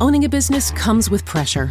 Owning a business comes with pressure.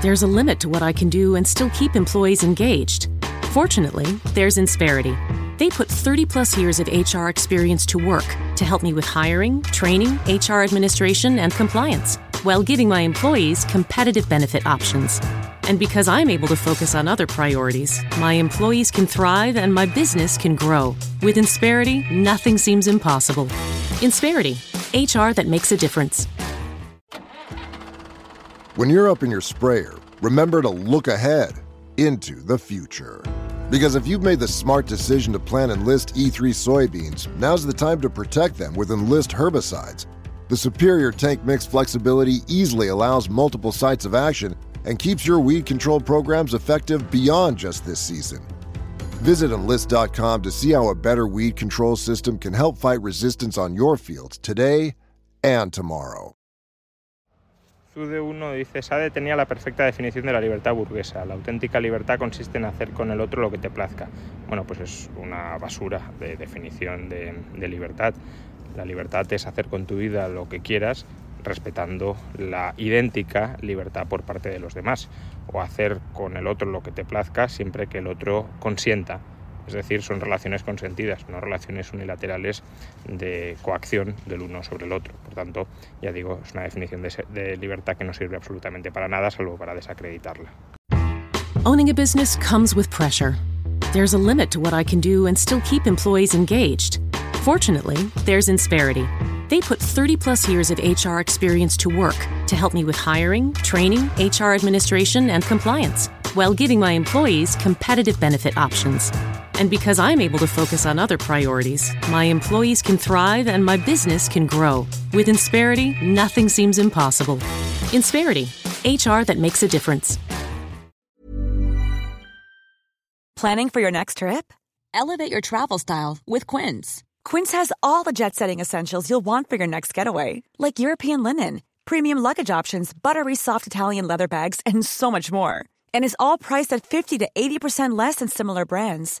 There's a limit to what I can do and still keep employees engaged. Fortunately, there's Insperity. They put 30 plus years of HR experience to work to help me with hiring, training, HR administration, and compliance, while giving my employees competitive benefit options. And because I'm able to focus on other priorities, my employees can thrive and my business can grow. With Insperity, nothing seems impossible. Insperity, HR that makes a difference. When you're up in your sprayer, remember to look ahead into the future. Because if you've made the smart decision to plant Enlist E3 soybeans, now's the time to protect them with Enlist herbicides. The superior tank mix flexibility easily allows multiple sites of action and keeps your weed control programs effective beyond just this season. Visit enlist.com to see how a better weed control system can help fight resistance on your fields today and tomorrow. De uno dice, Sade tenía la perfecta definición de la libertad burguesa. La auténtica libertad consiste en hacer con el otro lo que te plazca. Bueno, pues es una basura de definición de, de libertad. La libertad es hacer con tu vida lo que quieras respetando la idéntica libertad por parte de los demás o hacer con el otro lo que te plazca siempre que el otro consienta es decir, son relaciones consentidas, no relaciones unilaterales de coacción del uno sobre el otro. Por tanto, ya digo, es una definición de, de libertad que no sirve absolutamente para nada, salvo para desacreditarla. Owning a business comes with pressure. There's a limit to what I can do and still keep employees engaged. Fortunately, there's Insperity. They put 30 plus years of HR experience to work to help me with hiring, training, HR administration, and compliance, while giving my employees competitive benefit options. And because I'm able to focus on other priorities, my employees can thrive and my business can grow. With Insperity, nothing seems impossible. Insperity, HR that makes a difference. Planning for your next trip? Elevate your travel style with Quince. Quince has all the jet setting essentials you'll want for your next getaway, like European linen, premium luggage options, buttery soft Italian leather bags, and so much more. And is all priced at 50 to 80% less than similar brands.